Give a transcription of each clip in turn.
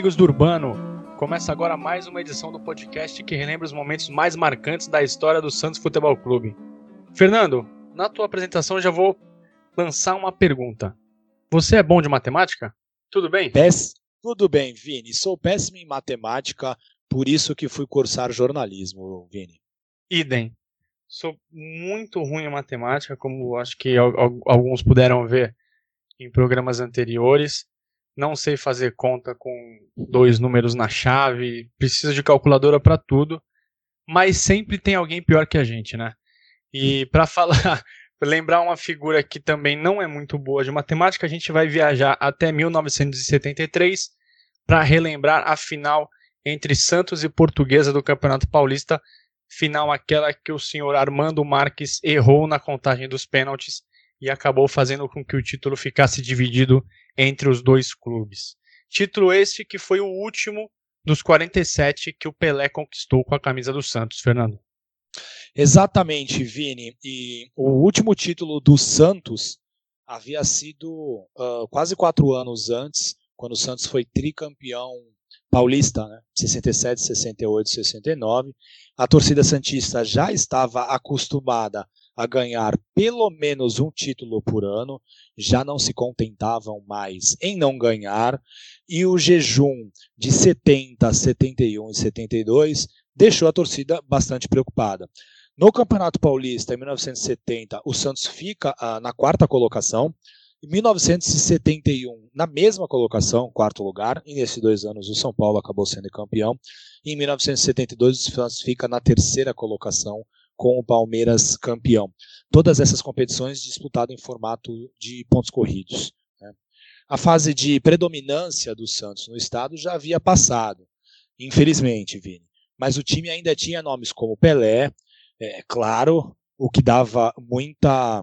amigos do Urbano. Começa agora mais uma edição do podcast que relembra os momentos mais marcantes da história do Santos Futebol Clube. Fernando, na tua apresentação eu já vou lançar uma pergunta. Você é bom de matemática? Tudo bem? Péss... Tudo bem, Vini. Sou péssimo em matemática, por isso que fui cursar jornalismo, Vini. Idem. Sou muito ruim em matemática, como acho que alguns puderam ver em programas anteriores não sei fazer conta com dois números na chave, preciso de calculadora para tudo, mas sempre tem alguém pior que a gente, né? E para falar, lembrar uma figura que também não é muito boa de matemática, a gente vai viajar até 1973 para relembrar a final entre Santos e Portuguesa do Campeonato Paulista, final aquela que o senhor Armando Marques errou na contagem dos pênaltis e acabou fazendo com que o título ficasse dividido entre os dois clubes. Título este que foi o último dos 47 que o Pelé conquistou com a camisa do Santos, Fernando. Exatamente, Vini. E o último título do Santos havia sido uh, quase quatro anos antes, quando o Santos foi tricampeão paulista, né? 67, 68, 69. A torcida santista já estava acostumada a ganhar pelo menos um título por ano, já não se contentavam mais em não ganhar, e o jejum de 70, 71 e 72 deixou a torcida bastante preocupada. No Campeonato Paulista, em 1970, o Santos fica ah, na quarta colocação. Em 1971, na mesma colocação, quarto lugar, e nesses dois anos o São Paulo acabou sendo campeão. Em 1972, o Santos fica na terceira colocação, com o Palmeiras campeão. Todas essas competições disputadas em formato de pontos corridos. Né? A fase de predominância do Santos no estado já havia passado, infelizmente, Vini. Mas o time ainda tinha nomes como Pelé, é claro, o que dava muita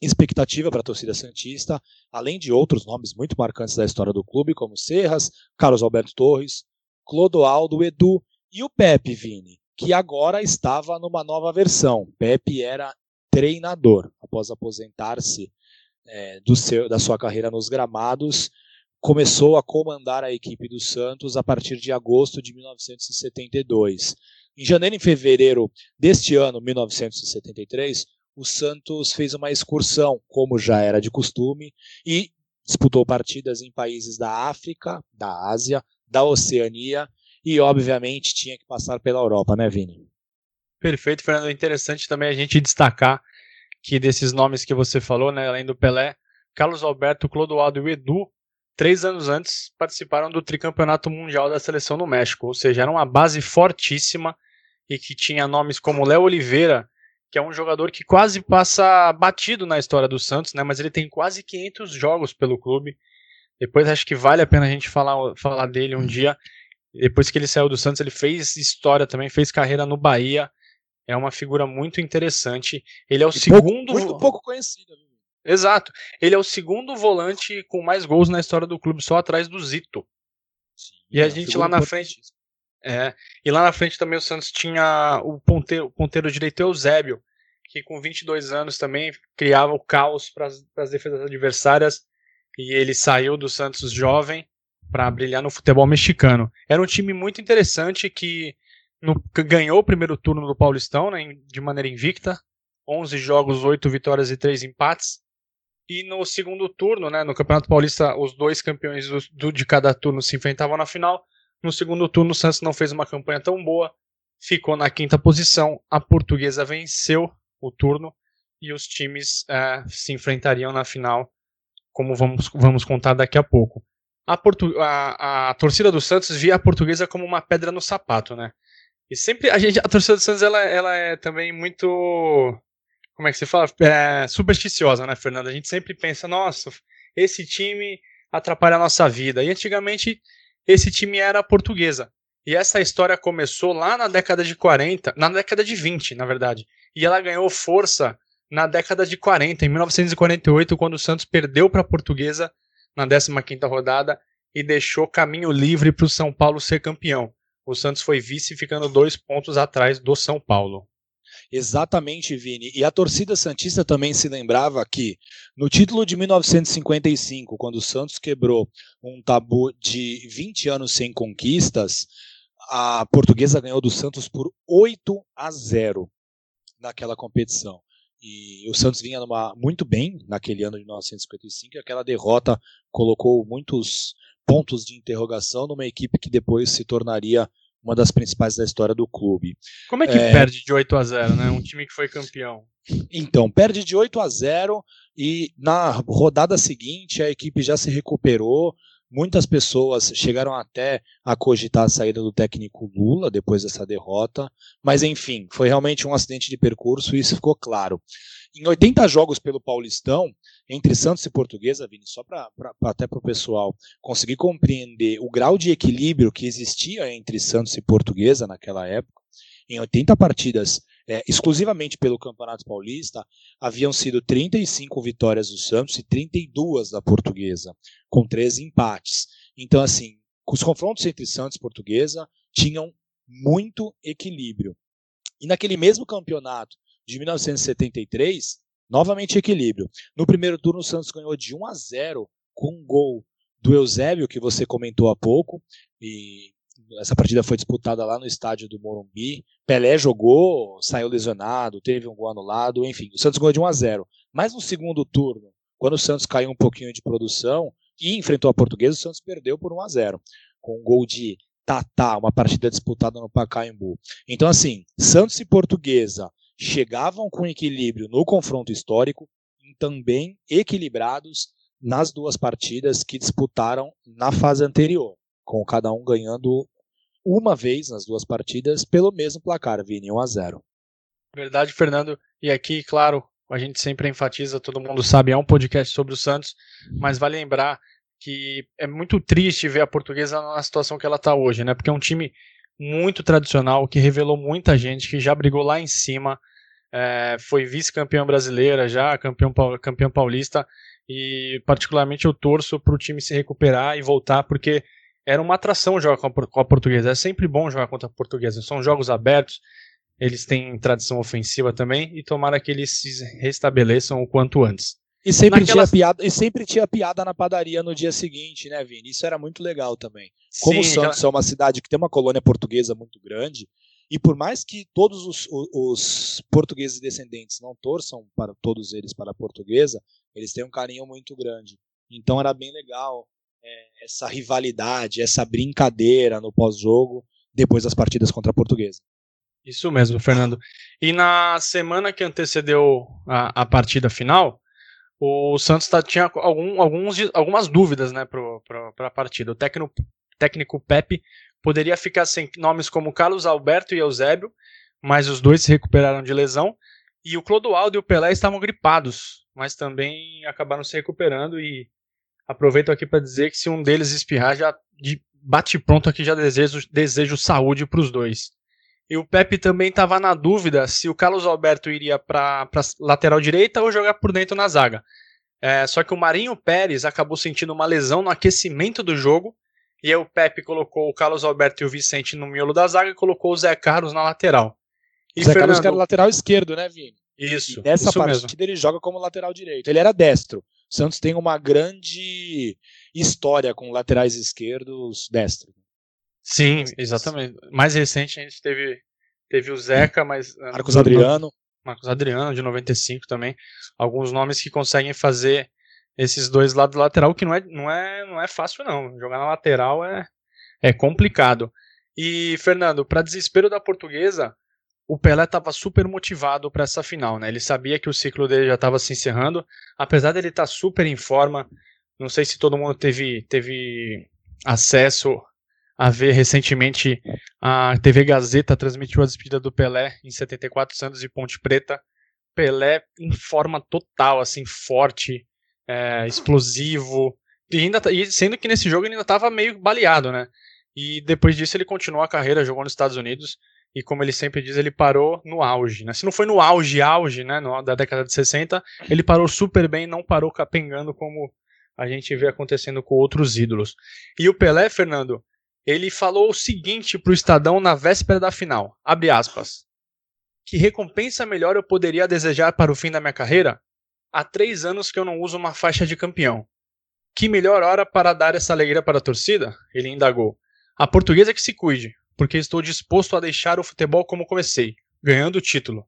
expectativa para a torcida Santista, além de outros nomes muito marcantes da história do clube, como Serras, Carlos Alberto Torres, Clodoaldo, Edu e o Pepe Vini, que agora estava numa nova versão. Pepe era treinador após aposentar-se é, da sua carreira nos gramados. Começou a comandar a equipe do Santos a partir de agosto de 1972. Em janeiro e fevereiro deste ano, 1973, o Santos fez uma excursão, como já era de costume, e disputou partidas em países da África, da Ásia, da Oceania e, obviamente, tinha que passar pela Europa, né, Vini? Perfeito, Fernando. Interessante também a gente destacar que desses nomes que você falou, né, além do Pelé, Carlos Alberto, Clodoaldo e o Edu, três anos antes, participaram do tricampeonato mundial da seleção no México. Ou seja, era uma base fortíssima e que tinha nomes como Léo Oliveira, que é um jogador que quase passa batido na história do Santos, né, mas ele tem quase 500 jogos pelo clube. Depois acho que vale a pena a gente falar, falar dele um dia. Depois que ele saiu do Santos, ele fez história também, fez carreira no Bahia. É uma figura muito interessante. Ele é o e segundo. Pouco, muito pouco conhecido. Exato. Ele é o segundo volante com mais gols na história do clube, só atrás do Zito. Sim, e a é gente lá na frente. É, e lá na frente também o Santos tinha o ponteiro, o ponteiro direito Eusébio, que com 22 anos também criava o caos para as defesas adversárias. E ele saiu do Santos jovem para brilhar no futebol mexicano. Era um time muito interessante que no, ganhou o primeiro turno do Paulistão né, de maneira invicta, 11 jogos, 8 vitórias e 3 empates. E no segundo turno, né, no Campeonato Paulista, os dois campeões do, do, de cada turno se enfrentavam na final. No segundo turno, o Santos não fez uma campanha tão boa, ficou na quinta posição. A portuguesa venceu o turno e os times é, se enfrentariam na final, como vamos, vamos contar daqui a pouco a, Portu a, a torcida do Santos via a portuguesa como uma pedra no sapato, né? E sempre a gente, a torcida do Santos, ela, ela é também muito, como é que se fala, é, supersticiosa, né, Fernanda? A gente sempre pensa, nossa, esse time atrapalha a nossa vida. E antigamente esse time era a portuguesa. E essa história começou lá na década de 40, na década de 20, na verdade. E ela ganhou força na década de 40, em 1948, quando o Santos perdeu para a portuguesa na 15ª rodada e deixou caminho livre para o São Paulo ser campeão. O Santos foi vice ficando dois pontos atrás do São Paulo. Exatamente, Vini. E a torcida Santista também se lembrava que, no título de 1955, quando o Santos quebrou um tabu de 20 anos sem conquistas, a portuguesa ganhou do Santos por 8 a 0 naquela competição. E o Santos vinha numa, muito bem naquele ano de 1955, e aquela derrota colocou muitos pontos de interrogação numa equipe que depois se tornaria uma das principais da história do clube. Como é que é... perde de 8 a 0, né? Um time que foi campeão. Então, perde de 8 a 0 e na rodada seguinte a equipe já se recuperou. Muitas pessoas chegaram até a cogitar a saída do técnico Lula depois dessa derrota, mas enfim, foi realmente um acidente de percurso e isso ficou claro. Em 80 jogos pelo Paulistão, entre Santos e Portuguesa, Vini, só para até para o pessoal conseguir compreender o grau de equilíbrio que existia entre Santos e Portuguesa naquela época, em 80 partidas é, exclusivamente pelo Campeonato Paulista, haviam sido 35 vitórias do Santos e 32 da Portuguesa, com 13 empates. Então, assim, os confrontos entre Santos e Portuguesa tinham muito equilíbrio. E naquele mesmo campeonato, de 1973, novamente equilíbrio. No primeiro turno, o Santos ganhou de 1 a 0 com um gol do Eusébio, que você comentou há pouco, e essa partida foi disputada lá no estádio do Morumbi. Pelé jogou, saiu lesionado, teve um gol anulado, enfim, o Santos ganhou de 1 a 0. Mas no segundo turno, quando o Santos caiu um pouquinho de produção e enfrentou a Portuguesa, o Santos perdeu por 1 a 0, com um gol de Tatá, uma partida disputada no Pacaembu. Então assim, Santos e Portuguesa chegavam com equilíbrio no confronto histórico também equilibrados nas duas partidas que disputaram na fase anterior, com cada um ganhando uma vez nas duas partidas pelo mesmo placar, Vini, 1 a 0. Verdade, Fernando. E aqui, claro, a gente sempre enfatiza, todo mundo sabe, é um podcast sobre o Santos, mas vale lembrar que é muito triste ver a portuguesa na situação que ela está hoje, né? Porque é um time muito tradicional que revelou muita gente que já brigou lá em cima, é, foi vice-campeã brasileira já, campeão, campeão paulista, e particularmente eu torço para o time se recuperar e voltar, porque era uma atração jogar com a, com a portuguesa. É sempre bom jogar contra a portuguesa. São jogos abertos, eles têm tradição ofensiva também, e tomara que eles se restabeleçam o quanto antes. E sempre, tinha piada, e sempre tinha piada na padaria no dia seguinte, né, Vini? Isso era muito legal também. Como Sim, o Santos aquela... é uma cidade que tem uma colônia portuguesa muito grande, e por mais que todos os, os, os, portugueses descendentes não torçam para todos eles para a portuguesa, eles têm um carinho muito grande. Então era bem legal é, essa rivalidade, essa brincadeira no pós-jogo depois das partidas contra a portuguesa. Isso mesmo, Fernando. E na semana que antecedeu a, a partida final, o Santos tá, tinha algum, alguns, algumas dúvidas né, para a partida. O técnico, técnico Pepe poderia ficar sem nomes como Carlos Alberto e Eusébio, mas os dois se recuperaram de lesão. E o Clodoaldo e o Pelé estavam gripados, mas também acabaram se recuperando. E aproveito aqui para dizer que se um deles espirrar, já de bate pronto aqui já desejo, desejo saúde para os dois. E o Pepe também estava na dúvida se o Carlos Alberto iria para lateral direita ou jogar por dentro na zaga. É, só que o Marinho Pérez acabou sentindo uma lesão no aquecimento do jogo e aí o Pepe colocou o Carlos Alberto e o Vicente no miolo da zaga e colocou o Zé Carlos na lateral. E o Zé Fernando... Carlos que era lateral esquerdo, né, Vini? Isso. E nessa isso partida mesmo. ele joga como lateral direito. Ele era destro. O Santos tem uma grande história com laterais esquerdos destro. Sim, exatamente. Mais recente a gente teve, teve o Zeca, mas. Marcos Adriano. Marcos Adriano, de 95 também. Alguns nomes que conseguem fazer esses dois lados lateral, que não é, não é, não é fácil não. Jogar na lateral é, é complicado. E, Fernando, para desespero da portuguesa, o Pelé estava super motivado para essa final, né? Ele sabia que o ciclo dele já estava se encerrando, apesar dele estar tá super em forma. Não sei se todo mundo teve, teve acesso a ver recentemente a TV Gazeta transmitiu a despedida do Pelé em 74 Santos e Ponte Preta. Pelé em forma total, assim, forte, é, explosivo. E, ainda, tá, e sendo que nesse jogo ele ainda estava meio baleado, né? E depois disso ele continuou a carreira, jogou nos Estados Unidos. E como ele sempre diz, ele parou no auge. Né? Se não foi no auge, auge, né, no, da década de 60, ele parou super bem, não parou capengando como a gente vê acontecendo com outros ídolos. E o Pelé, Fernando, ele falou o seguinte pro Estadão na véspera da final. Abre aspas. Que recompensa melhor eu poderia desejar para o fim da minha carreira? Há três anos que eu não uso uma faixa de campeão. Que melhor hora para dar essa alegria para a torcida? Ele indagou. A portuguesa que se cuide, porque estou disposto a deixar o futebol como comecei, ganhando o título.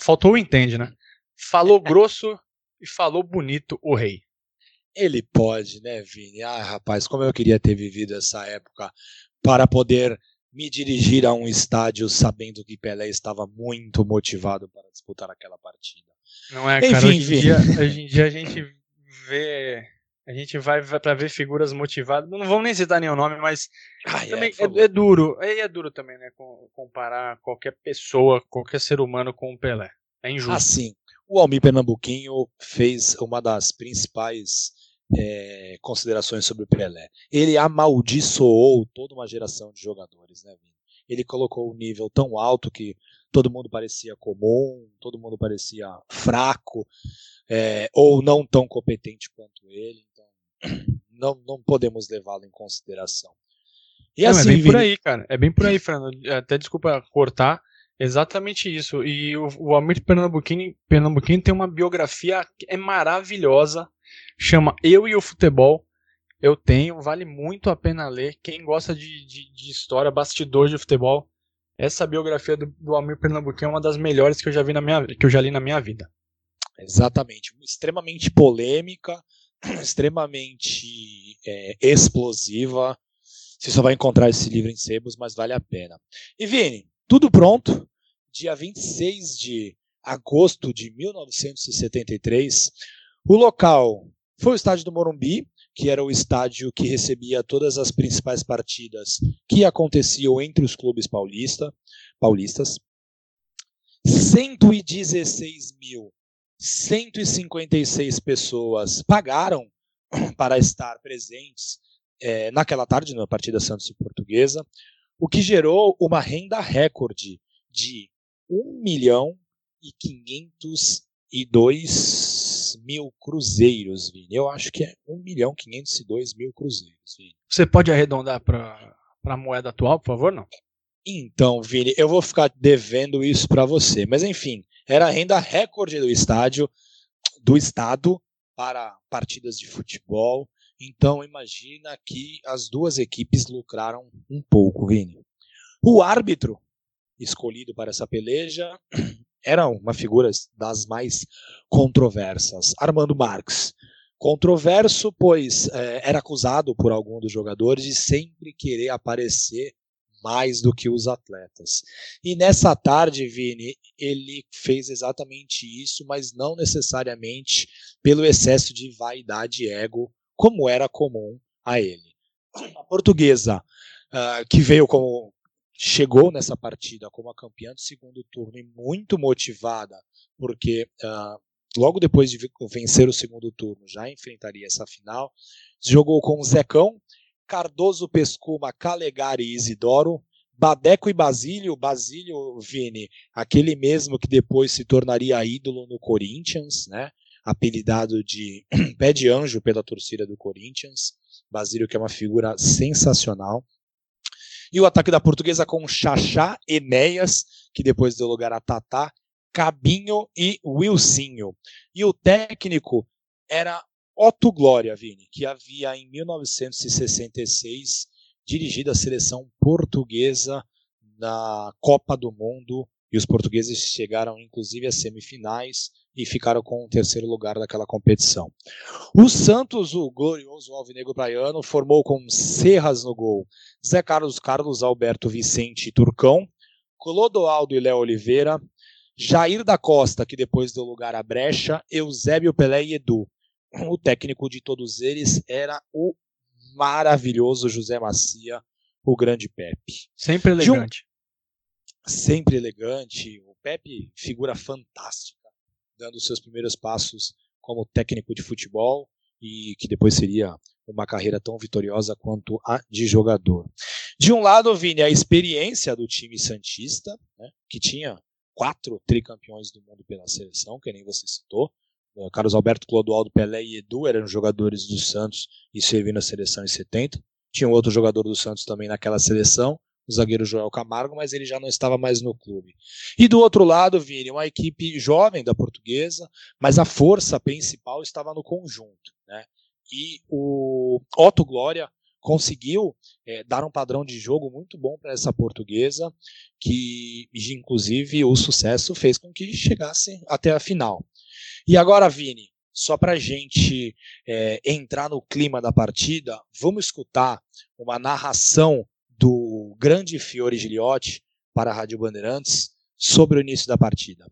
Faltou o entende, né? Falou grosso e falou bonito o rei. Ele pode, né, Vini? Ah, rapaz, como eu queria ter vivido essa época para poder me dirigir a um estádio sabendo que Pelé estava muito motivado para disputar aquela partida. Não é, cara. Enfim, hoje, em dia, hoje em dia a gente vê a gente vai, vai para ver figuras motivadas. Não vamos nem citar nenhum nome, mas ah, também é, é, é, duro. É, é duro também, né? Comparar qualquer pessoa, qualquer ser humano com o Pelé. É injusto. Assim, o Almir Pernambuquinho fez uma das principais é, considerações sobre o Pelé. Ele amaldiçoou toda uma geração de jogadores, né, Vini? Ele colocou o um nível tão alto que todo mundo parecia comum, todo mundo parecia fraco, é, ou não tão competente quanto ele não, não podemos levá-lo em consideração. E não, é assim, é bem por aí, cara. É bem por aí, Fernando. Até desculpa cortar. Exatamente isso. E o, o Almir Pernambuquini, Pernambuquini tem uma biografia que é maravilhosa. Chama Eu e o Futebol. Eu tenho, vale muito a pena ler. Quem gosta de, de, de história, bastidor de futebol, essa biografia do, do Almir Pernambuquini é uma das melhores que eu já vi na minha que eu já li na minha vida. Exatamente, extremamente polêmica, extremamente é, explosiva. Você só vai encontrar esse livro em sebos, mas vale a pena. E Vini, tudo pronto. Dia 26 de agosto de 1973. O local foi o estádio do Morumbi, que era o estádio que recebia todas as principais partidas que aconteciam entre os clubes paulista, paulistas. 116 mil 156 pessoas pagaram para estar presentes é, naquela tarde na partida Santos e Portuguesa, o que gerou uma renda recorde de 1 milhão e 502 mil cruzeiros, Vini. Eu acho que é 1 milhão e 502 mil cruzeiros, Vini. Você pode arredondar para a moeda atual, por favor, não? Então, Vini, eu vou ficar devendo isso para você. Mas enfim, era a renda recorde do estádio, do estado para partidas de futebol. Então imagina que as duas equipes lucraram um pouco, Vini. O árbitro escolhido para essa peleja era uma figura das mais controversas, Armando Marques. Controverso, pois é, era acusado por algum dos jogadores de sempre querer aparecer mais do que os atletas. E nessa tarde, Vini, ele fez exatamente isso, mas não necessariamente pelo excesso de vaidade e ego, como era comum a ele. A portuguesa, uh, que veio como. chegou nessa partida como a campeã do segundo turno e muito motivada, porque uh, logo depois de vencer o segundo turno já enfrentaria essa final, jogou com o Zecão, Cardoso, Pescuma, Calegari e Isidoro, Badeco e Basílio, Basílio Vini, aquele mesmo que depois se tornaria ídolo no Corinthians, né? apelidado de pé de anjo pela torcida do Corinthians. Basílio que é uma figura sensacional. E o ataque da portuguesa com Xaxá, Enéas, que depois deu lugar a Tatá, Cabinho e Wilsinho. E o técnico era Otto Glória, Vini, que havia em 1966 dirigido a seleção portuguesa na Copa do Mundo e os portugueses chegaram inclusive às semifinais e ficaram com o terceiro lugar daquela competição. O Santos, o glorioso alvinegro praiano, formou com Serras no gol, Zé Carlos, Carlos Alberto Vicente Turcão, Clodoaldo e Léo Oliveira, Jair da Costa, que depois deu lugar à Brecha, Eusébio Pelé e Edu o técnico de todos eles era o maravilhoso José Macia, o grande Pepe. Sempre elegante. Um... Sempre elegante. O Pepe, figura fantástica, dando seus primeiros passos como técnico de futebol e que depois seria uma carreira tão vitoriosa quanto a de jogador. De um lado, Vini, a experiência do time Santista, né, que tinha quatro tricampeões do mundo pela seleção, que nem você citou, Carlos Alberto, Clodoaldo, Pelé e Edu eram jogadores do Santos e servindo a seleção em 70. Tinha um outro jogador do Santos também naquela seleção, o zagueiro Joel Camargo, mas ele já não estava mais no clube. E do outro lado, Vini, uma equipe jovem da portuguesa, mas a força principal estava no conjunto. Né? E o Otto Glória conseguiu é, dar um padrão de jogo muito bom para essa portuguesa, que inclusive o sucesso fez com que chegasse até a final. E agora, Vini, só para a gente é, entrar no clima da partida, vamos escutar uma narração do grande Fiore Giliotti para a Rádio Bandeirantes sobre o início da partida.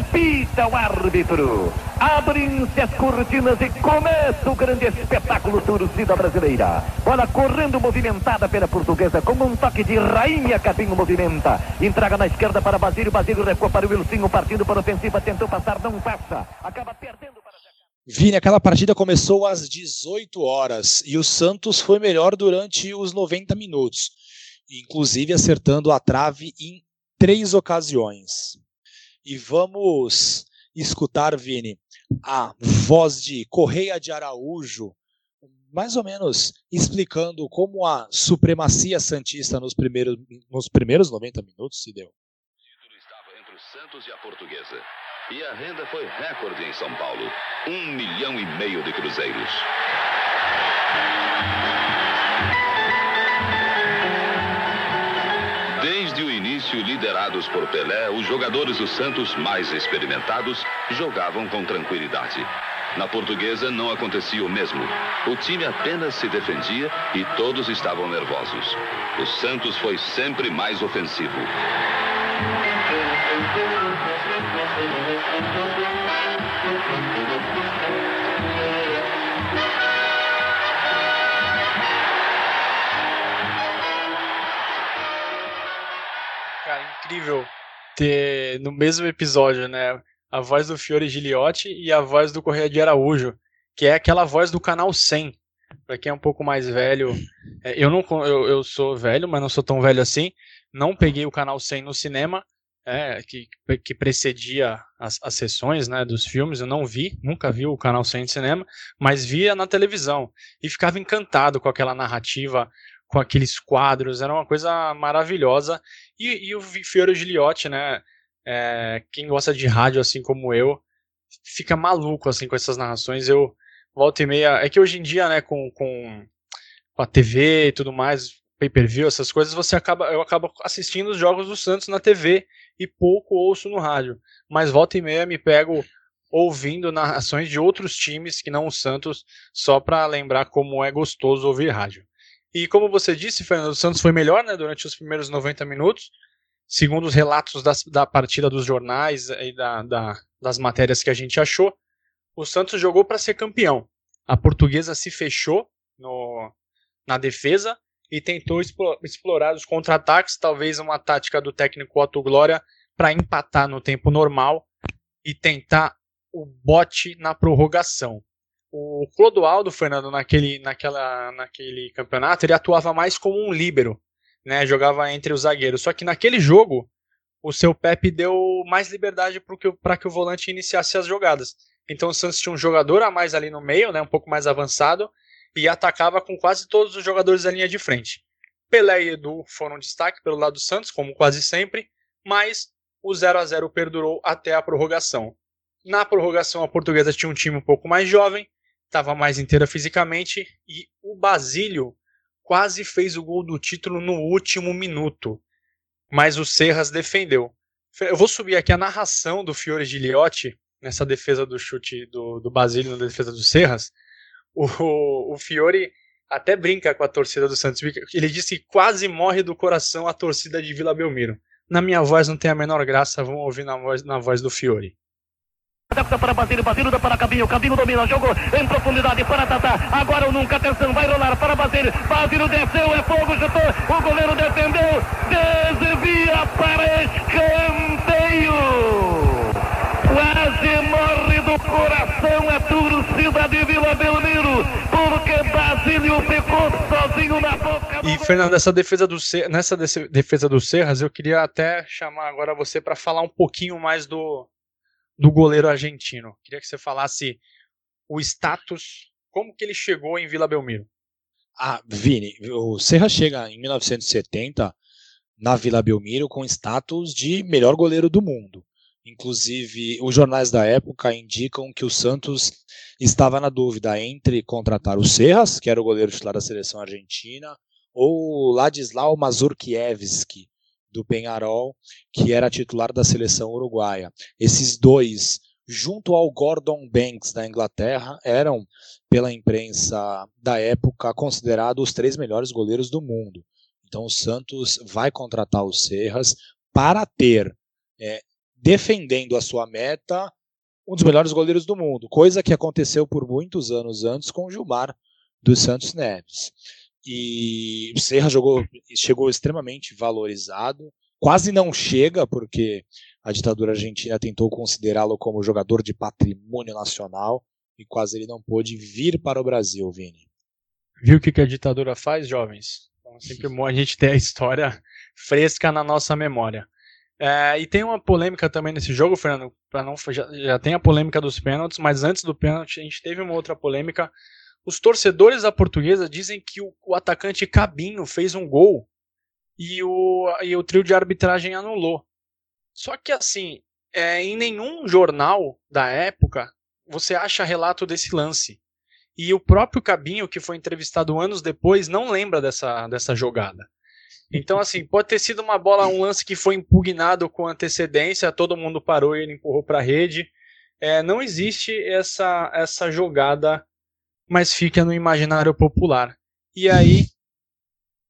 Apita o árbitro. Abrem-se as cortinas e começa o grande espetáculo torcida brasileira. Bola correndo movimentada pela portuguesa, com um toque de rainha, Cabinho movimenta. Entrega na esquerda para Basílio, Basílio recua para o Wilson, partindo para a ofensiva, tentou passar, não passa. Acaba perdendo para... Vini, aquela partida começou às 18 horas e o Santos foi melhor durante os 90 minutos, inclusive acertando a trave em três ocasiões e vamos escutar, Vini, a voz de Correia de Araújo, mais ou menos explicando como a supremacia santista nos primeiros, nos primeiros 90 minutos se deu. O título estava entre o Santos e a Portuguesa. E a renda foi recorde em São Paulo: um milhão e meio de cruzeiros. Início, liderados por Pelé, os jogadores do Santos mais experimentados jogavam com tranquilidade. Na portuguesa não acontecia o mesmo. O time apenas se defendia e todos estavam nervosos. O Santos foi sempre mais ofensivo. Incrível ter no mesmo episódio, né? A voz do Fiore Giliotti e a voz do Correia de Araújo, que é aquela voz do canal 100. Para quem é um pouco mais velho, é, eu não eu, eu sou velho, mas não sou tão velho assim. Não peguei o canal 100 no cinema, é, que, que precedia as, as sessões né, dos filmes. Eu não vi, nunca vi o canal 100 de cinema, mas via na televisão e ficava encantado com aquela narrativa com aqueles quadros, era uma coisa maravilhosa. E, e o Fiore Giliotti, né? É, quem gosta de rádio assim como eu, fica maluco assim com essas narrações. Eu volta e meia. É que hoje em dia, né, com, com, com a TV e tudo mais, pay-per-view, essas coisas, você acaba, eu acabo assistindo os jogos do Santos na TV e pouco ouço no rádio. Mas volta e meia me pego ouvindo narrações de outros times que não o Santos, só para lembrar como é gostoso ouvir rádio. E como você disse, Fernando Santos foi melhor né, durante os primeiros 90 minutos, segundo os relatos das, da partida dos jornais e da, da, das matérias que a gente achou. O Santos jogou para ser campeão. A portuguesa se fechou no, na defesa e tentou explorar os contra-ataques, talvez uma tática do técnico Otto Glória para empatar no tempo normal e tentar o bote na prorrogação o Clodoaldo, Fernando, naquele, naquela, naquele campeonato, ele atuava mais como um líbero, né? Jogava entre os zagueiros. Só que naquele jogo, o seu Pepe deu mais liberdade para que, que o volante iniciasse as jogadas. Então o Santos tinha um jogador a mais ali no meio, né? Um pouco mais avançado, e atacava com quase todos os jogadores da linha de frente. Pelé e Edu foram destaque pelo lado do Santos, como quase sempre, mas o 0 a 0 perdurou até a prorrogação. Na prorrogação, a portuguesa tinha um time um pouco mais jovem, estava mais inteira fisicamente e o Basílio quase fez o gol do título no último minuto, mas o Serras defendeu. Eu vou subir aqui a narração do Fiore Giliotti nessa defesa do chute do, do Basílio na defesa do Serras. O, o Fiore até brinca com a torcida do Santos. Ele disse que quase morre do coração a torcida de Vila Belmiro. Na minha voz não tem a menor graça, vamos ouvir na voz, na voz do Fiore. Adapta para Basílio, Basílio dá para Cabinho, Cabinho domina, jogou em profundidade para Tatá, agora ou nunca, atenção, vai rolar para Basílio, Basílio desceu, é fogo, chutou, o goleiro defendeu, desvia para escanteio, quase morre do coração a torcida de Vila Belmiro, porque Basílio ficou sozinho na boca. E Fernando, essa defesa do nessa defesa do Serras, eu queria até chamar agora você para falar um pouquinho mais do do goleiro argentino. Queria que você falasse o status, como que ele chegou em Vila Belmiro. Ah, Vini, o Serra chega em 1970 na Vila Belmiro com status de melhor goleiro do mundo. Inclusive, os jornais da época indicam que o Santos estava na dúvida entre contratar o Serras, que era o goleiro titular da seleção argentina, ou Ladislau Mazurkiewicz, do Penharol, que era titular da seleção uruguaia. Esses dois, junto ao Gordon Banks da Inglaterra, eram, pela imprensa da época, considerados os três melhores goleiros do mundo. Então o Santos vai contratar o Serras para ter, é, defendendo a sua meta, um dos melhores goleiros do mundo, coisa que aconteceu por muitos anos antes com o Gilmar dos Santos Neves. E o Serra jogou, chegou extremamente valorizado, quase não chega, porque a ditadura argentina tentou considerá-lo como jogador de patrimônio nacional e quase ele não pôde vir para o Brasil, Vini. Viu o que, a ditadura faz, jovens? Então, sempre bom a gente ter a história fresca na nossa memória. É, e tem uma polêmica também nesse jogo, Fernando. Para não já, já tem a polêmica dos pênaltis, mas antes do pênalti a gente teve uma outra polêmica os torcedores da portuguesa dizem que o, o atacante Cabinho fez um gol e o, e o trio de arbitragem anulou. Só que assim, é, em nenhum jornal da época você acha relato desse lance. E o próprio Cabinho, que foi entrevistado anos depois, não lembra dessa, dessa jogada. Então, assim, pode ter sido uma bola, um lance que foi impugnado com antecedência, todo mundo parou e ele empurrou para a rede. É, não existe essa, essa jogada mas fica no imaginário popular. E aí,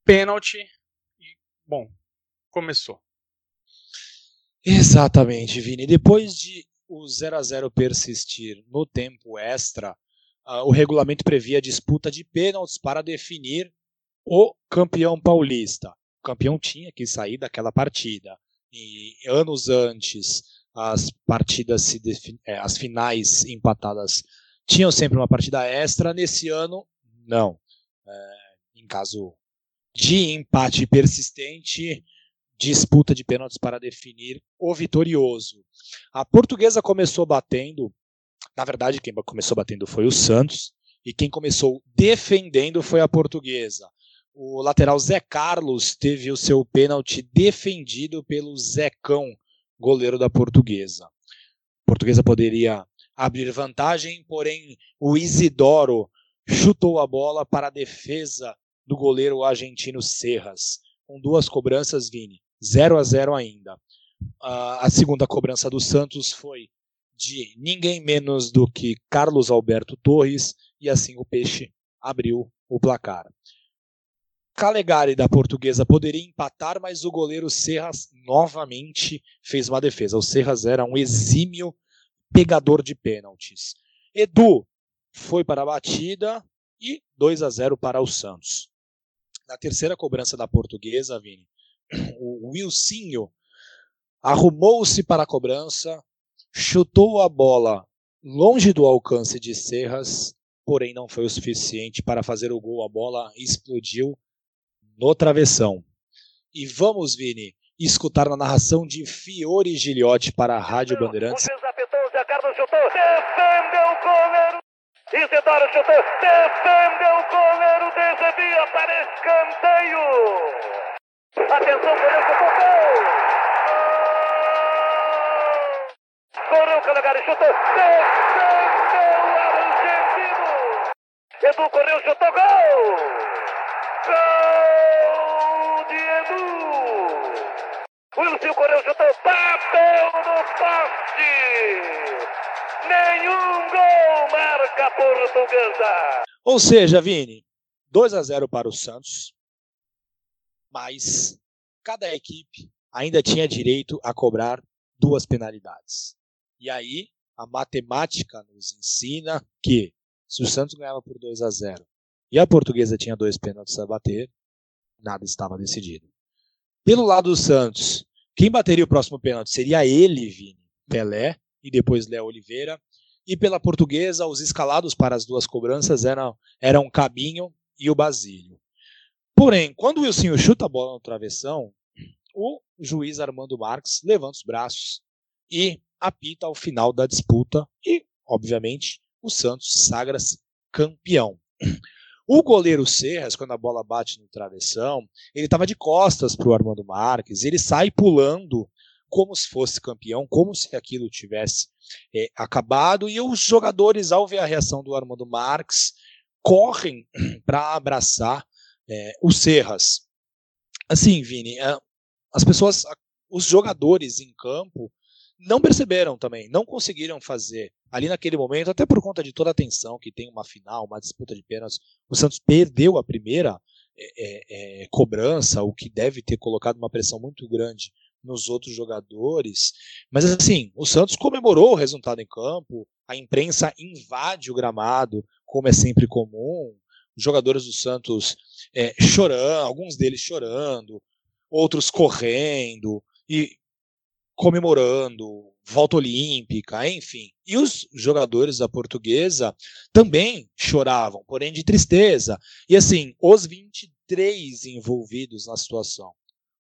pênalti, bom, começou. Exatamente, Vini. Depois de o 0 a 0 persistir no tempo extra, uh, o regulamento previa a disputa de pênaltis para definir o campeão paulista. O campeão tinha que sair daquela partida. E anos antes, as partidas se é, as finais empatadas tinham sempre uma partida extra. Nesse ano, não. É, em caso de empate persistente, disputa de pênaltis para definir o vitorioso. A portuguesa começou batendo, na verdade, quem começou batendo foi o Santos, e quem começou defendendo foi a portuguesa. O lateral Zé Carlos teve o seu pênalti defendido pelo Zecão, goleiro da portuguesa. A portuguesa poderia abrir vantagem, porém o Isidoro chutou a bola para a defesa do goleiro argentino Serras, com duas cobranças, Vini, 0 a 0 ainda. A segunda cobrança do Santos foi de ninguém menos do que Carlos Alberto Torres, e assim o Peixe abriu o placar. Calegari da Portuguesa poderia empatar, mas o goleiro Serras novamente fez uma defesa. O Serras era um exímio pegador de pênaltis. Edu foi para a batida e 2 a 0 para o Santos. Na terceira cobrança da portuguesa, Vini, o Wilsinho arrumou-se para a cobrança, chutou a bola longe do alcance de Serras, porém não foi o suficiente para fazer o gol. A bola explodiu no travessão. E vamos, Vini, escutar na narração de Fiore Giliotti para a Rádio Bandeirantes goleiro. Isidoro chutou, defendeu o goleiro, desvia para escanteio. Atenção, goleiro chutou, gol. Correu Calegari, chutou, defendeu o argentino. Edu correu, chutou, gol. Gol de Edu. Wilson correu, chutou, bateu no poste. Nenhum gol marca portuguesa. Ou seja, Vini, 2 a 0 para o Santos, mas cada equipe ainda tinha direito a cobrar duas penalidades. E aí, a matemática nos ensina que se o Santos ganhava por 2 a 0 e a portuguesa tinha dois pênaltis a bater, nada estava decidido. Pelo lado do Santos, quem bateria o próximo pênalti seria ele, Vini, Pelé e depois Léo Oliveira. E pela portuguesa, os escalados para as duas cobranças eram, eram Cabinho e o Basílio. Porém, quando o Wilson chuta a bola no travessão, o juiz Armando Marques levanta os braços e apita ao final da disputa e, obviamente, o Santos sagra-se campeão. O goleiro Serras, quando a bola bate no travessão, ele estava de costas para o Armando Marques, ele sai pulando como se fosse campeão, como se aquilo tivesse é, acabado, e os jogadores, ao ver a reação do Armando Marques, correm para abraçar é, o Serras. Assim, Vini, é, as pessoas, os jogadores em campo não perceberam também, não conseguiram fazer ali naquele momento, até por conta de toda a tensão que tem uma final, uma disputa de pênaltis. O Santos perdeu a primeira é, é, cobrança, o que deve ter colocado uma pressão muito grande nos outros jogadores. Mas assim, o Santos comemorou o resultado em campo, a imprensa invade o gramado, como é sempre comum. Os jogadores do Santos é, chorando, alguns deles chorando, outros correndo e comemorando volta olímpica, enfim. E os jogadores da Portuguesa também choravam, porém de tristeza. E assim, os 23 envolvidos na situação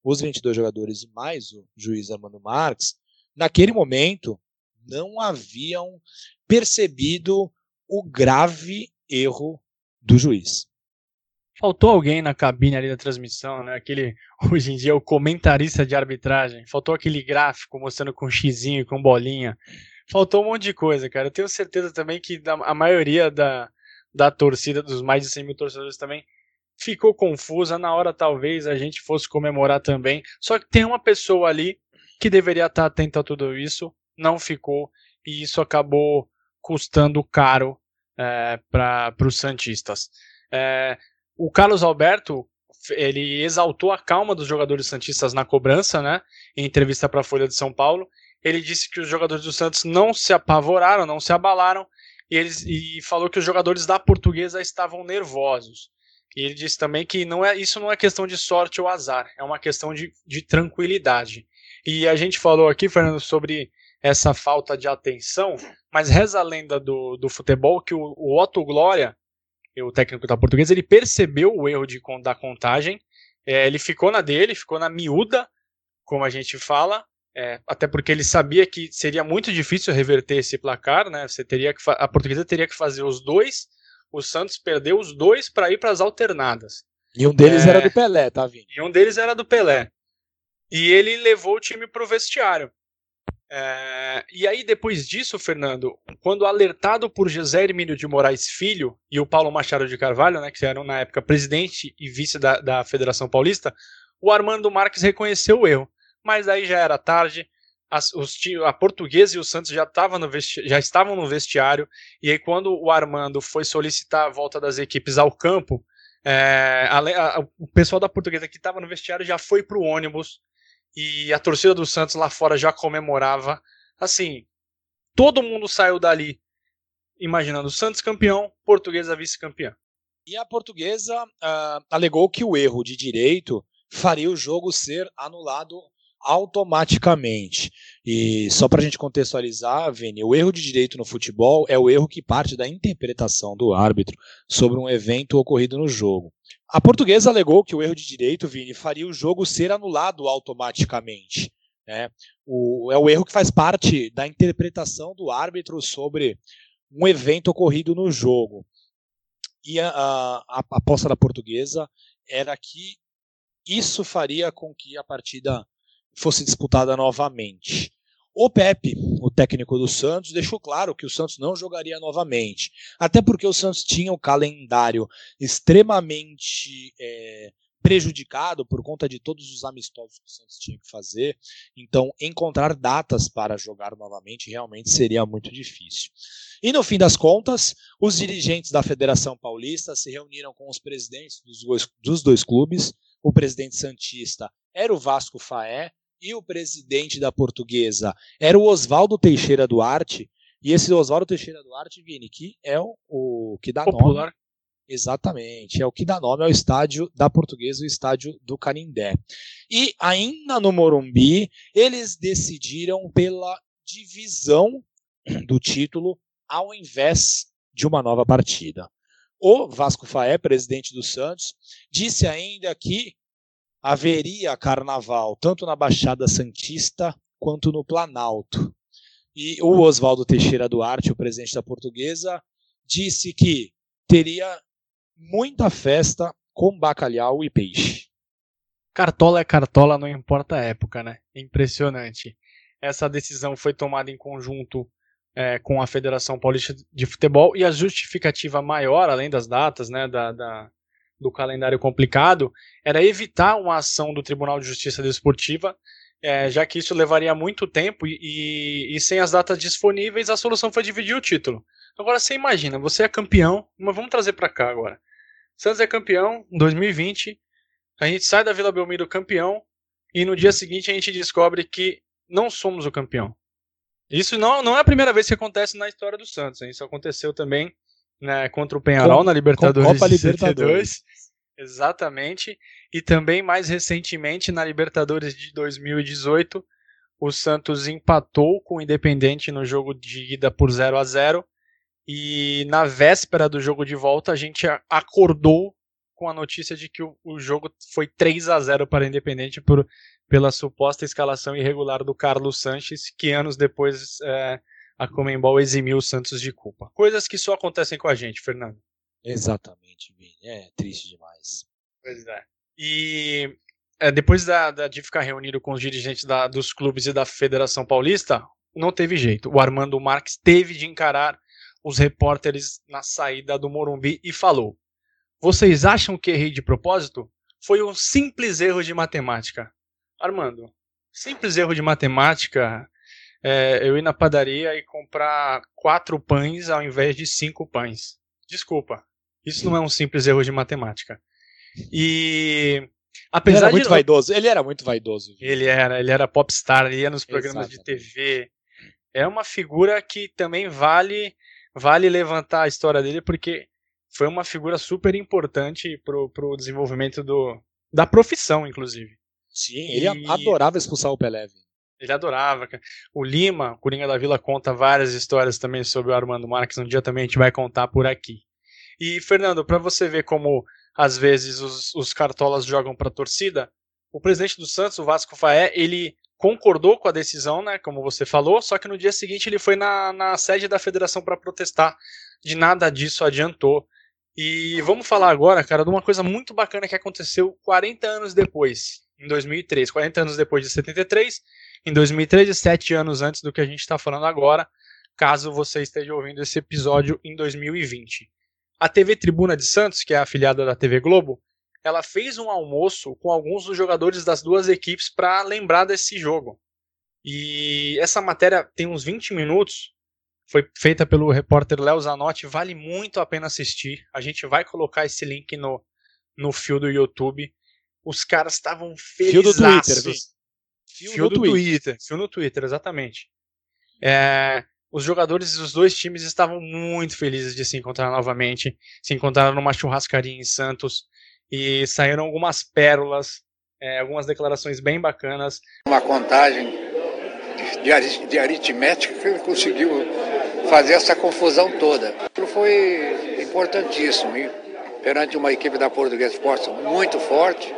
os 22 jogadores mais o juiz Armando Marques, naquele momento não haviam percebido o grave erro do juiz. Faltou alguém na cabine ali da transmissão, né? Aquele, hoje em dia, o comentarista de arbitragem. Faltou aquele gráfico mostrando com xizinho, com bolinha. Faltou um monte de coisa, cara. Eu tenho certeza também que a maioria da, da torcida, dos mais de 100 mil torcedores também, ficou confusa. Na hora, talvez, a gente fosse comemorar também. Só que tem uma pessoa ali que deveria estar atenta a tudo isso, não ficou, e isso acabou custando caro é, para os Santistas. É, o Carlos Alberto ele exaltou a calma dos jogadores santistas na cobrança, né? Em entrevista para a Folha de São Paulo, ele disse que os jogadores do Santos não se apavoraram, não se abalaram, e, eles, e falou que os jogadores da Portuguesa estavam nervosos. E ele disse também que não é, isso não é questão de sorte ou azar, é uma questão de, de tranquilidade. E a gente falou aqui, Fernando, sobre essa falta de atenção, mas reza a lenda do, do futebol que o, o Otto Glória, o técnico da portuguesa, ele percebeu o erro de, da contagem, é, ele ficou na dele, ficou na miúda, como a gente fala, é, até porque ele sabia que seria muito difícil reverter esse placar, né? Você teria que a portuguesa teria que fazer os dois o Santos perdeu os dois para ir para as alternadas. E um deles é... era do Pelé, tá, Vini? E um deles era do Pelé. E ele levou o time para o vestiário. É... E aí, depois disso, Fernando, quando alertado por José Hermínio de Moraes Filho e o Paulo Machado de Carvalho, né, que eram na época presidente e vice da, da Federação Paulista, o Armando Marques reconheceu o erro. Mas aí já era tarde, as, os, a Portuguesa e o Santos já, no já estavam no vestiário, e aí quando o Armando foi solicitar a volta das equipes ao campo, é, a, a, o pessoal da Portuguesa que estava no vestiário já foi para o ônibus, e a torcida do Santos lá fora já comemorava. Assim, todo mundo saiu dali imaginando o Santos campeão, Portuguesa vice-campeã. E a Portuguesa uh, alegou que o erro de direito faria o jogo ser anulado automaticamente. E só para a gente contextualizar, Vini, o erro de direito no futebol é o erro que parte da interpretação do árbitro sobre um evento ocorrido no jogo. A portuguesa alegou que o erro de direito, Vini, faria o jogo ser anulado automaticamente. Né? O, é o erro que faz parte da interpretação do árbitro sobre um evento ocorrido no jogo. E a, a, a aposta da portuguesa era que isso faria com que a partida fosse disputada novamente. O Pepe, o técnico do Santos, deixou claro que o Santos não jogaria novamente. Até porque o Santos tinha o um calendário extremamente é, prejudicado por conta de todos os amistosos que o Santos tinha que fazer. Então, encontrar datas para jogar novamente realmente seria muito difícil. E no fim das contas, os dirigentes da Federação Paulista se reuniram com os presidentes dos dois, dos dois clubes. O presidente Santista era o Vasco Faé e o presidente da portuguesa era o Oswaldo Teixeira Duarte. E esse Oswaldo Teixeira Duarte, Vini, que é o, o que dá Popular. nome. Exatamente, é o que dá nome ao estádio da Portuguesa, o estádio do Canindé. E ainda no Morumbi, eles decidiram pela divisão do título ao invés de uma nova partida. O Vasco Faé, presidente do Santos, disse ainda que haveria carnaval tanto na Baixada Santista quanto no Planalto. E o Oswaldo Teixeira Duarte, o presidente da Portuguesa, disse que teria muita festa com bacalhau e peixe. Cartola é cartola, não importa a época, né? Impressionante. Essa decisão foi tomada em conjunto é, com a Federação Paulista de Futebol e a justificativa maior, além das datas, né, da, da, do calendário complicado, era evitar uma ação do Tribunal de Justiça Desportiva, é, já que isso levaria muito tempo e, e, e, sem as datas disponíveis, a solução foi dividir o título. Agora você imagina, você é campeão, mas vamos trazer para cá agora. Santos é campeão em 2020, a gente sai da Vila Belmiro campeão e no dia seguinte a gente descobre que não somos o campeão. Isso não, não é a primeira vez que acontece na história do Santos. Hein? Isso aconteceu também né, contra o Penharol com, na Libertadores Copa Libertadores. Exatamente. E também mais recentemente na Libertadores de 2018, o Santos empatou com o Independente no jogo de ida por 0 a 0 e na véspera do jogo de volta a gente acordou com a notícia de que o, o jogo foi 3 a 0 para o Independente por, pela suposta escalação irregular do Carlos Sanches, que anos depois é, a Comembol eximiu o Santos de culpa. Coisas que só acontecem com a gente, Fernando. Exatamente, Vini. É triste demais. Pois é. E é, depois da, da, de ficar reunido com os dirigentes da, dos clubes e da Federação Paulista, não teve jeito. O Armando Marques teve de encarar os repórteres na saída do Morumbi e falou: Vocês acham que errei de propósito? Foi um simples erro de matemática. Armando, simples erro de matemática é eu ir na padaria e comprar quatro pães ao invés de cinco pães. Desculpa, isso não é um simples erro de matemática. E apesar ele era muito de... vaidoso, ele era muito vaidoso. Ele era, ele era popstar, ele ia nos programas de TV. É uma figura que também vale vale levantar a história dele porque foi uma figura super importante pro, pro desenvolvimento do, da profissão, inclusive. Sim, ele e... adorava expulsar o Pelé. Ele adorava. O Lima, Coringa da Vila, conta várias histórias também sobre o Armando Marques. Um dia também a gente vai contar por aqui. E, Fernando, para você ver como às vezes os, os cartolas jogam para a torcida, o presidente do Santos, o Vasco Faé, ele concordou com a decisão, né, como você falou, só que no dia seguinte ele foi na, na sede da federação para protestar. De nada disso adiantou. E vamos falar agora, cara, de uma coisa muito bacana que aconteceu 40 anos depois, em 2003. 40 anos depois de 73, em 2013, sete anos antes do que a gente está falando agora, caso você esteja ouvindo esse episódio em 2020. A TV Tribuna de Santos, que é afiliada da TV Globo, ela fez um almoço com alguns dos jogadores das duas equipes para lembrar desse jogo. E essa matéria tem uns 20 minutos, foi feita pelo repórter Léo Zanotti, vale muito a pena assistir. A gente vai colocar esse link no, no fio do YouTube. Os caras estavam felizes. Fio do Twitter. Fio, fio do, do Twitter. Twitter. Fio no Twitter, exatamente. É, os jogadores dos dois times estavam muito felizes de se encontrar novamente. Se encontraram numa churrascaria em Santos e saíram algumas pérolas, é, algumas declarações bem bacanas. Uma contagem de, de aritmética que ele conseguiu fazer essa confusão toda. Foi importantíssimo e, perante uma equipe da Portuguesa Esporte muito forte.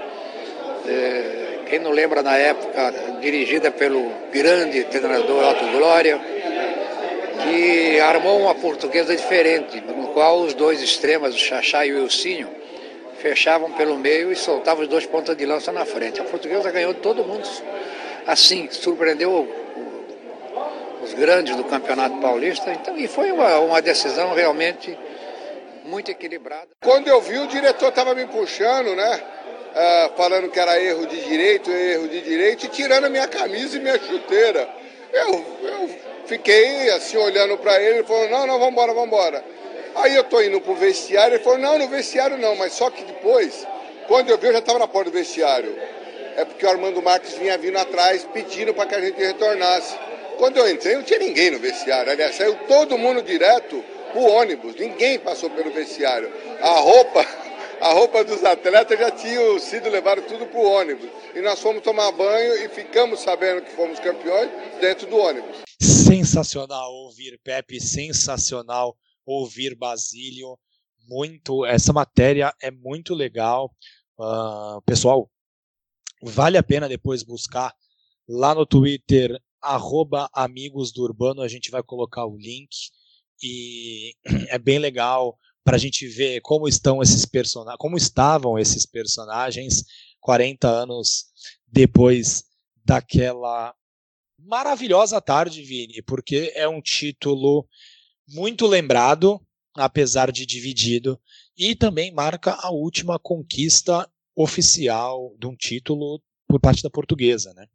É, quem não lembra na época, dirigida pelo grande treinador Otto Glória, que armou uma portuguesa diferente, no qual os dois extremos, o Xaxá e o Ilcinho, fechavam pelo meio e soltavam os dois pontas de lança na frente. A portuguesa ganhou todo mundo assim, surpreendeu os grandes do Campeonato Paulista. Então, e foi uma, uma decisão realmente muito equilibrada. Quando eu vi, o diretor estava me puxando, né? Uh, falando que era erro de direito, erro de direito, e tirando a minha camisa e minha chuteira. Eu, eu fiquei assim olhando para ele, ele falou, não, não, vamos embora. Aí eu tô indo pro vestiário, ele falou, não, no vestiário não, mas só que depois, quando eu vi, eu já estava na porta do vestiário. É porque o Armando Marques vinha vindo atrás pedindo para que a gente retornasse. Quando eu entrei, não tinha ninguém no vestiário. Aliás, saiu todo mundo direto pro ônibus, ninguém passou pelo vestiário. A roupa, a roupa dos atletas já tinham sido levadas tudo pro ônibus. E nós fomos tomar banho e ficamos sabendo que fomos campeões dentro do ônibus. Sensacional ouvir Pepe, sensacional ouvir Basílio. Muito, essa matéria é muito legal. Uh, pessoal, vale a pena depois buscar lá no Twitter, arroba Amigos do Urbano, a gente vai colocar o link e é bem legal para a gente ver como estão esses personagens, como estavam esses personagens 40 anos depois daquela maravilhosa tarde, Vini, porque é um título muito lembrado, apesar de dividido, e também marca a última conquista oficial de um título por parte da portuguesa, né?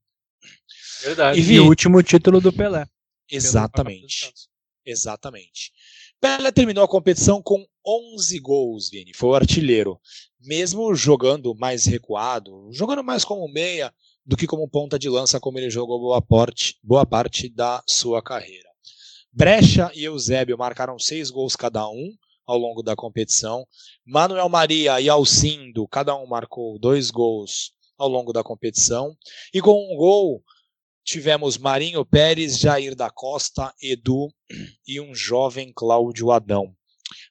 Verdade. E, e o último título do Pelé. Exatamente. Exatamente. Pelé terminou a competição com 11 gols, Vini. Foi o artilheiro. Mesmo jogando mais recuado, jogando mais como meia do que como ponta de lança, como ele jogou boa parte, boa parte da sua carreira. Brecha e Eusébio marcaram seis gols cada um ao longo da competição. Manuel Maria e Alcindo, cada um marcou dois gols ao longo da competição. E com um gol, tivemos Marinho Pérez, Jair da Costa, Edu e um jovem Cláudio Adão.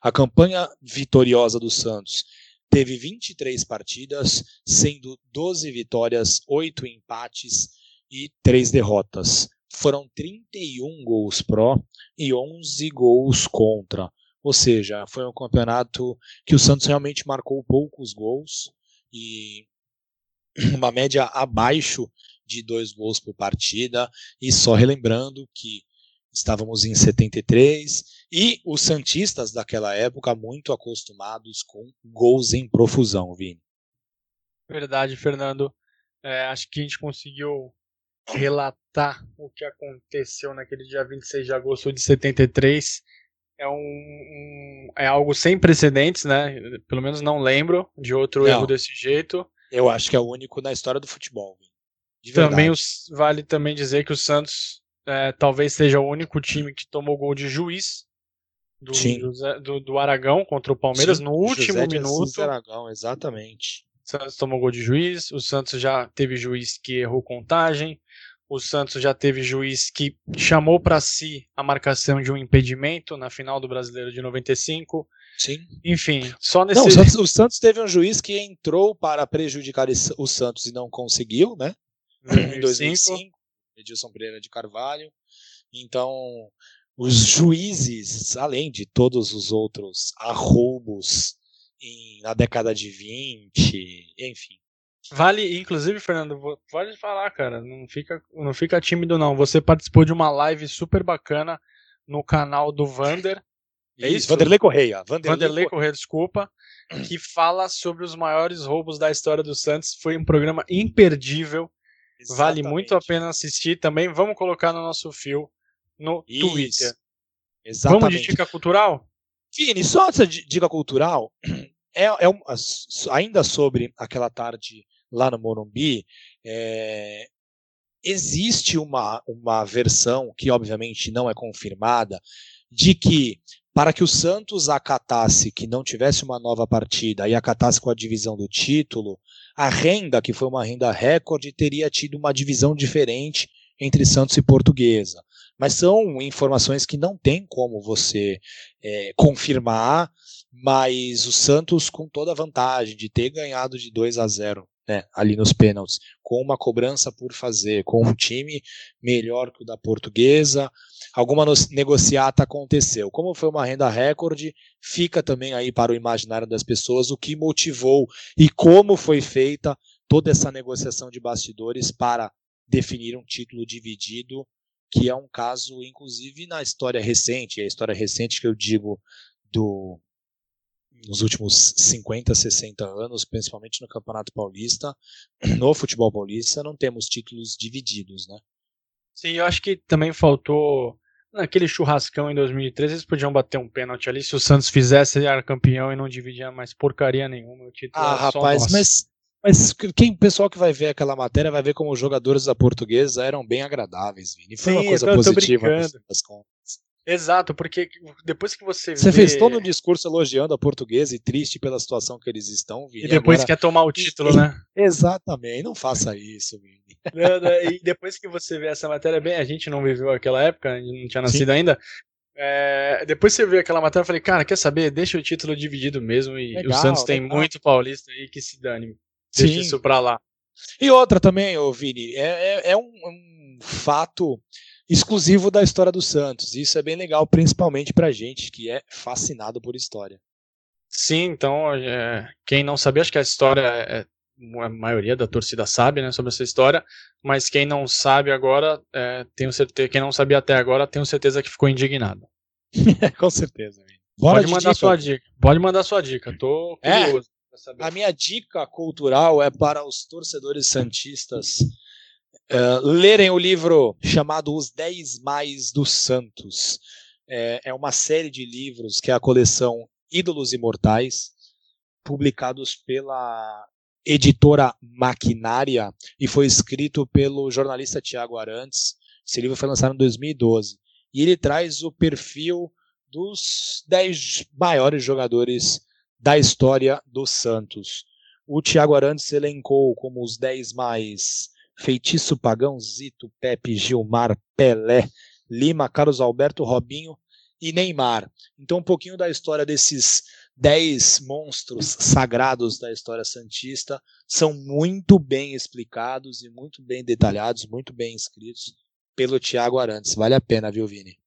A campanha vitoriosa do Santos teve 23 partidas, sendo 12 vitórias, 8 empates e 3 derrotas. Foram 31 gols pró e 11 gols contra. Ou seja, foi um campeonato que o Santos realmente marcou poucos gols e uma média abaixo de dois gols por partida. E só relembrando que estávamos em 73 e os Santistas daquela época muito acostumados com gols em profusão, Vini. Verdade, Fernando. É, acho que a gente conseguiu relatar o que aconteceu naquele dia 26 de agosto de 73. É, um, um, é algo sem precedentes, né? Pelo menos não lembro de outro não. erro desse jeito. Eu acho que é o único na história do futebol. Também os, vale também dizer que o Santos é, talvez seja o único time que tomou gol de juiz do, José, do, do, Aragão contra o Palmeiras Sim, no último José minuto. Aragão, exatamente. O Santos tomou gol de juiz, o Santos já teve juiz que errou contagem, o Santos já teve juiz que chamou para si a marcação de um impedimento na final do Brasileiro de 95. Sim. Enfim, só nesse. Não, o, Santos, o Santos teve um juiz que entrou para prejudicar o Santos e não conseguiu, né? Em 2005, Edilson Pereira de Carvalho. Então, os juízes, além de todos os outros arroubos em, na década de 20, enfim. Vale, inclusive, Fernando, pode falar, cara, não fica, não fica tímido não. Você participou de uma live super bacana no canal do Vander. É isso? Vanderlei Correia. Vanderlei, Vanderlei Correia, desculpa. Que fala sobre os maiores roubos da história do Santos. Foi um programa imperdível. Exatamente. Vale muito a pena assistir também. Vamos colocar no nosso fio no Isso. Twitter. Exatamente. Vamos de dica cultural? Fini, só essa dica cultural é, é um, ainda sobre aquela tarde lá no Morumbi. É, existe uma, uma versão que obviamente não é confirmada de que para que o Santos acatasse que não tivesse uma nova partida e acatasse com a divisão do título, a renda, que foi uma renda recorde, teria tido uma divisão diferente entre Santos e Portuguesa. Mas são informações que não tem como você é, confirmar, mas o Santos, com toda a vantagem de ter ganhado de 2 a 0 né, ali nos pênaltis, com uma cobrança por fazer, com um time melhor que o da portuguesa, alguma negociata aconteceu. Como foi uma renda recorde, fica também aí para o imaginário das pessoas o que motivou e como foi feita toda essa negociação de bastidores para definir um título dividido, que é um caso, inclusive, na história recente, a história recente que eu digo do nos últimos 50, 60 anos, principalmente no Campeonato Paulista, no futebol paulista, não temos títulos divididos, né? Sim, eu acho que também faltou naquele churrascão em 2013, eles podiam bater um pênalti ali se o Santos fizesse ele era campeão e não dividia mais porcaria nenhuma. O título ah, rapaz, mas mas quem pessoal que vai ver aquela matéria vai ver como os jogadores da Portuguesa eram bem agradáveis, Vini. Foi Sim, uma coisa positiva das contas. Exato, porque depois que você Você vê... fez todo um discurso elogiando a portuguesa e triste pela situação que eles estão, Vini. E depois agora... quer tomar o título, e, né? Exatamente, não faça isso, Vini. e depois que você vê essa matéria, bem, a gente não viveu aquela época, a gente não tinha nascido Sim. ainda. É, depois você vê aquela matéria, eu falei, cara, quer saber? Deixa o título dividido mesmo e legal, o Santos tem legal. muito paulista aí que se dane. Deixa Sim. isso pra lá. E outra também, ô Vini, é, é, é um, um fato exclusivo da história do Santos. Isso é bem legal, principalmente pra gente que é fascinado por história. Sim, então, é, quem não sabia, acho que a história é, a maioria da torcida sabe, né, sobre essa história, mas quem não sabe agora, é, tenho certeza, quem não sabia até agora, tenho certeza que ficou indignado. Com certeza. Bora Pode mandar dica. sua dica. Pode mandar sua dica. Tô é, curioso. É, a minha dica cultural é para os torcedores santistas uh, lerem o livro chamado Os Dez Mais dos Santos. É, é uma série de livros que é a coleção Ídolos Imortais, publicados pela editora Maquinária e foi escrito pelo jornalista Tiago Arantes. Esse livro foi lançado em 2012. E ele traz o perfil dos 10 maiores jogadores da história do Santos. O Thiago Arantes elencou como os 10 mais Feitiço Pagão, Zito, Pepe, Gilmar, Pelé, Lima, Carlos Alberto, Robinho e Neymar. Então, um pouquinho da história desses 10 monstros sagrados da história santista são muito bem explicados e muito bem detalhados, muito bem escritos pelo Tiago Arantes. Vale a pena, viu, Vini?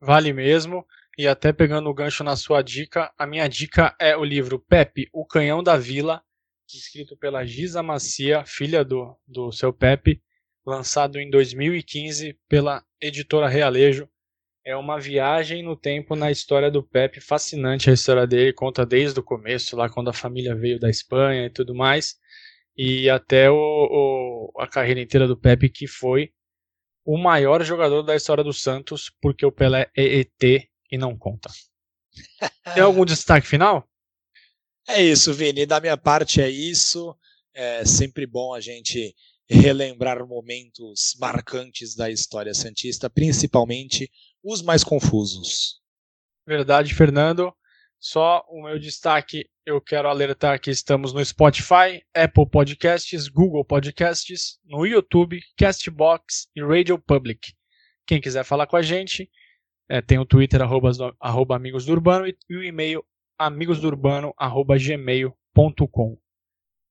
Vale mesmo. E até pegando o gancho na sua dica, a minha dica é o livro Pepe, o Canhão da Vila, escrito pela Giza Macia, filha do, do seu Pepe, lançado em 2015 pela editora Realejo. É uma viagem no tempo na história do Pepe, fascinante a história dele, conta desde o começo, lá quando a família veio da Espanha e tudo mais, e até o, o, a carreira inteira do Pepe, que foi o maior jogador da história do Santos, porque o Pelé é ET e não conta. Tem algum destaque final? É isso, Vini. Da minha parte é isso. É sempre bom a gente relembrar momentos marcantes da história santista, principalmente os mais confusos. Verdade, Fernando. Só o meu destaque, eu quero alertar que estamos no Spotify, Apple Podcasts, Google Podcasts, no YouTube, Castbox e Radio Public. Quem quiser falar com a gente, é, tem o Twitter, arroba, arroba Amigos do Urbano, e, e o e-mail amigosdourbano.gmail.com.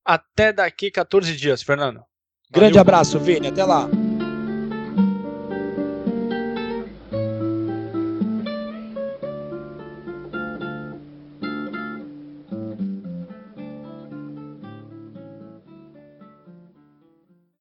Até daqui 14 dias, Fernando. Grande Valeu. abraço, Vini. Até lá.